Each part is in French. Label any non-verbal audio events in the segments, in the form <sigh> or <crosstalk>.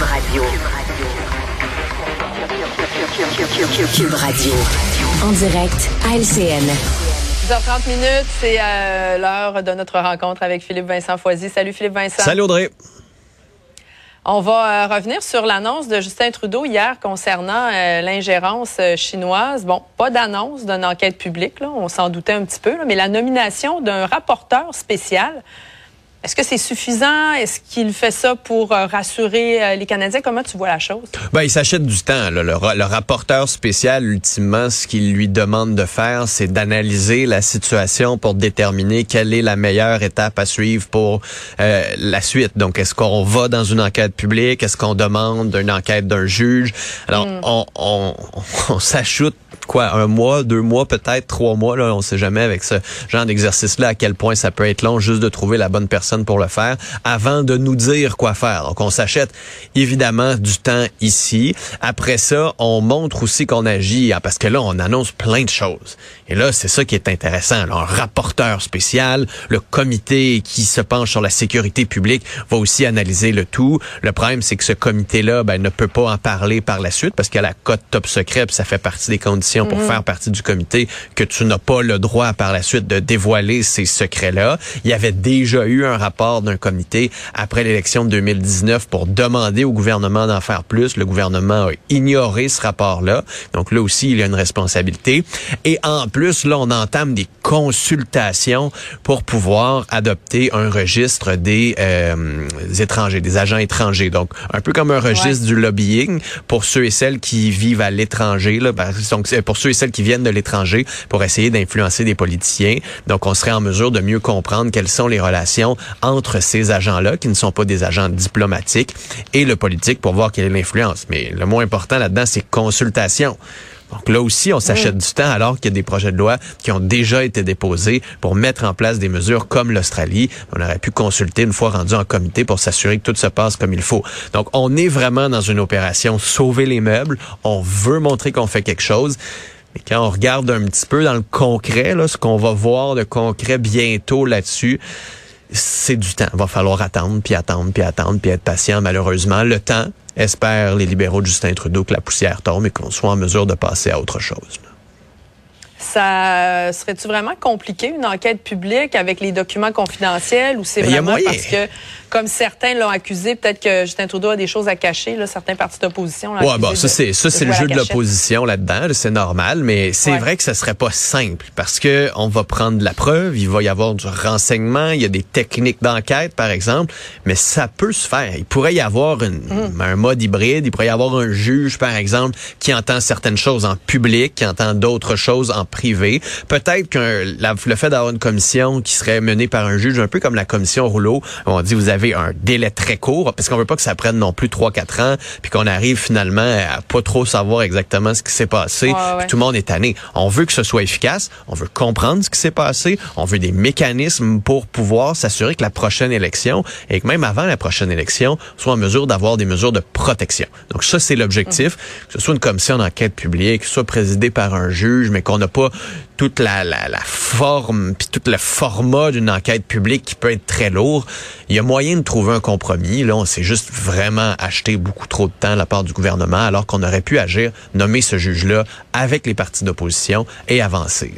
Cube Radio. Cube Radio. En direct à LCN. 10h30 minutes, c'est euh, l'heure de notre rencontre avec Philippe Vincent Foisy. Salut Philippe Vincent. Salut Audrey. On va euh, revenir sur l'annonce de Justin Trudeau hier concernant euh, l'ingérence euh, chinoise. Bon, pas d'annonce d'une enquête publique, là, on s'en doutait un petit peu, là, mais la nomination d'un rapporteur spécial est-ce que c'est suffisant? Est-ce qu'il fait ça pour euh, rassurer euh, les Canadiens? Comment tu vois la chose? Ben, il s'achète du temps. Là. Le, le, rapporteur spécial, ultimement, ce qu'il lui demande de faire, c'est d'analyser la situation pour déterminer quelle est la meilleure étape à suivre pour euh, la suite. Donc, est-ce qu'on va dans une enquête publique? Est-ce qu'on demande une enquête d'un juge? Alors, mm. on, on, <laughs> on s'ajoute quoi, un mois, deux mois, peut-être trois mois, là, on sait jamais avec ce genre d'exercice-là à quel point ça peut être long juste de trouver la bonne personne pour le faire avant de nous dire quoi faire. Donc, on s'achète évidemment du temps ici. Après ça, on montre aussi qu'on agit, hein, parce que là, on annonce plein de choses. Et là, c'est ça qui est intéressant. un rapporteur spécial, le comité qui se penche sur la sécurité publique va aussi analyser le tout. Le problème, c'est que ce comité-là ben, ne peut pas en parler par la suite parce a la cote top secret, ça fait partie des conditions pour mhm. faire partie du comité que tu n'as pas le droit par la suite de dévoiler ces secrets-là. Il y avait déjà eu un rapport d'un comité après l'élection de 2019 pour demander au gouvernement d'en faire plus. Le gouvernement a ignoré ce rapport-là. Donc là aussi, il y a une responsabilité. Et en plus, là, on entame des consultations pour pouvoir adopter un registre des, euh, étrangers, des agents étrangers. Donc, un peu comme un registre du lobbying pour ceux et celles qui vivent à l'étranger. Là, donc, pour ceux et celles qui viennent de l'étranger pour essayer d'influencer des politiciens. Donc, on serait en mesure de mieux comprendre quelles sont les relations entre ces agents-là, qui ne sont pas des agents diplomatiques, et le politique pour voir quelle est l'influence. Mais le moins important là-dedans, c'est consultation. Donc là aussi, on s'achète du temps alors qu'il y a des projets de loi qui ont déjà été déposés pour mettre en place des mesures comme l'Australie. On aurait pu consulter une fois rendu en comité pour s'assurer que tout se passe comme il faut. Donc on est vraiment dans une opération sauver les meubles. On veut montrer qu'on fait quelque chose. Mais quand on regarde un petit peu dans le concret, là, ce qu'on va voir de concret bientôt là-dessus, c'est du temps. Va falloir attendre, puis attendre, puis attendre, puis être patient. Malheureusement, le temps, espère les libéraux de Justin Trudeau que la poussière tombe et qu'on soit en mesure de passer à autre chose. Ça serait-tu vraiment compliqué, une enquête publique avec les documents confidentiels ou c'est vraiment parce que comme certains l'ont accusé, peut-être que Justin Trudeau a des choses à cacher, là, certains partis d'opposition. Ouais, bon, ça c'est ça c'est le jeu de l'opposition là-dedans, c'est normal, mais c'est vrai que ça serait pas simple parce que on va prendre la preuve, il va y avoir du renseignement, il y a des techniques d'enquête par exemple, mais ça peut se faire. Il pourrait y avoir une, mm. un mode hybride, il pourrait y avoir un juge par exemple qui entend certaines choses en public, qui entend d'autres choses en privé. Peut-être que le fait d'avoir une commission qui serait menée par un juge, un peu comme la commission Rouleau, on dit vous avez un délai très court, parce qu'on veut pas que ça prenne non plus 3-4 ans, puis qu'on arrive finalement à pas trop savoir exactement ce qui s'est passé, puis tout le monde est tanné. On veut que ce soit efficace, on veut comprendre ce qui s'est passé, on veut des mécanismes pour pouvoir s'assurer que la prochaine élection, et que même avant la prochaine élection, soit en mesure d'avoir des mesures de protection. Donc ça, c'est l'objectif, que ce soit une commission d'enquête publique, que ce soit présidée par un juge, mais qu'on n'a pas toute la, la, forme, puis tout le format d'une enquête publique qui peut être très lourd. Il y a moyen de trouver un compromis. Là, on s'est juste vraiment acheté beaucoup trop de temps de la part du gouvernement, alors qu'on aurait pu agir, nommer ce juge-là avec les partis d'opposition et avancer.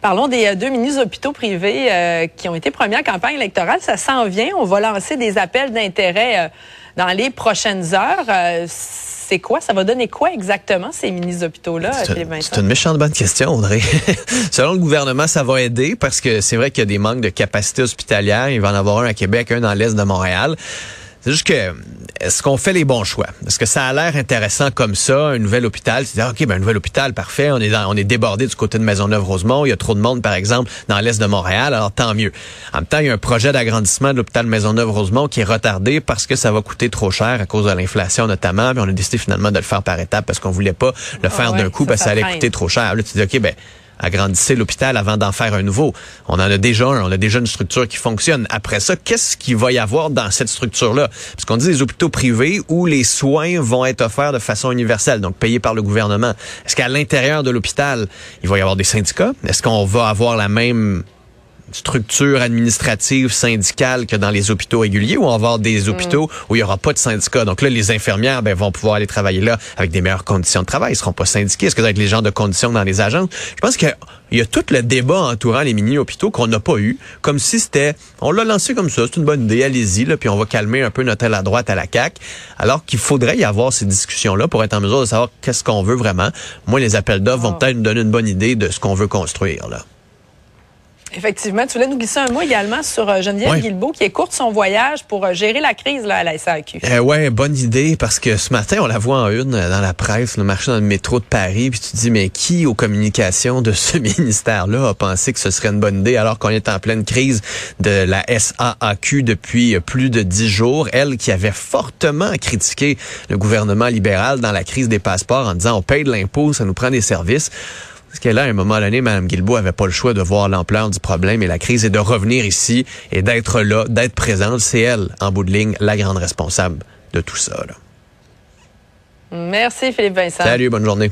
Parlons des euh, deux ministres hôpitaux privés euh, qui ont été premiers en campagne électorale. Ça s'en vient. On va lancer des appels d'intérêt euh, dans les prochaines heures c'est quoi? Ça va donner quoi exactement, ces mini-hôpitaux-là, C'est une méchante bonne question, Audrey. <laughs> Selon le gouvernement, ça va aider parce que c'est vrai qu'il y a des manques de capacité hospitalière. Il va en avoir un à Québec, un dans l'est de Montréal. C'est juste que, est-ce qu'on fait les bons choix? Est-ce que ça a l'air intéressant comme ça, un nouvel hôpital? C'est dire, OK, ben, un nouvel hôpital, parfait. On est dans, on est débordé du côté de Maisonneuve-Rosemont. Il y a trop de monde, par exemple, dans l'est de Montréal. Alors, tant mieux. En même temps, il y a un projet d'agrandissement de l'hôpital Maisonneuve-Rosemont qui est retardé parce que ça va coûter trop cher à cause de l'inflation, notamment. Puis on a décidé finalement de le faire par étapes parce qu'on voulait pas le ah faire d'un coup parce que ça allait coûter trop cher. Là, tu dis, OK, ben, agrandissez l'hôpital avant d'en faire un nouveau. On en a déjà un, on a déjà une structure qui fonctionne. Après ça, qu'est-ce qu'il va y avoir dans cette structure-là? Parce qu'on dit les hôpitaux privés où les soins vont être offerts de façon universelle, donc payés par le gouvernement. Est-ce qu'à l'intérieur de l'hôpital, il va y avoir des syndicats? Est-ce qu'on va avoir la même structure administrative syndicale que dans les hôpitaux réguliers ou on va avoir des mm. hôpitaux où il y aura pas de syndicat. Donc là, les infirmières ben, vont pouvoir aller travailler là avec des meilleures conditions de travail. Ils seront pas syndiqués. Est-ce que ça va être les gens de conditions dans les agences? Je pense que il y a tout le débat entourant les mini-hôpitaux qu'on n'a pas eu, comme si c'était, on l'a lancé comme ça, c'est une bonne idée, allez-y, puis on va calmer un peu notre aile à droite à la CAQ, alors qu'il faudrait y avoir ces discussions-là pour être en mesure de savoir qu'est-ce qu'on veut vraiment. Moi, les appels d'offres vont ah. peut-être nous donner une bonne idée de ce qu'on veut construire, là. Effectivement. Tu voulais nous glisser un mot également sur euh, Geneviève Guilbeault qui écourte son voyage pour euh, gérer la crise là, à la SAQ. Euh, ouais, bonne idée parce que ce matin, on la voit en une dans la presse, le marché dans le métro de Paris, puis tu te dis, mais qui aux communications de ce <laughs> ministère-là a pensé que ce serait une bonne idée alors qu'on est en pleine crise de la SAQ depuis plus de dix jours? Elle qui avait fortement critiqué le gouvernement libéral dans la crise des passeports en disant, on paye de l'impôt, ça nous prend des services. Parce que là, à un moment donné, Mme Guilbeault avait pas le choix de voir l'ampleur du problème et la crise et de revenir ici et d'être là, d'être présente. C'est elle, en bout de ligne, la grande responsable de tout ça. Merci Philippe Vincent. Salut, bonne journée.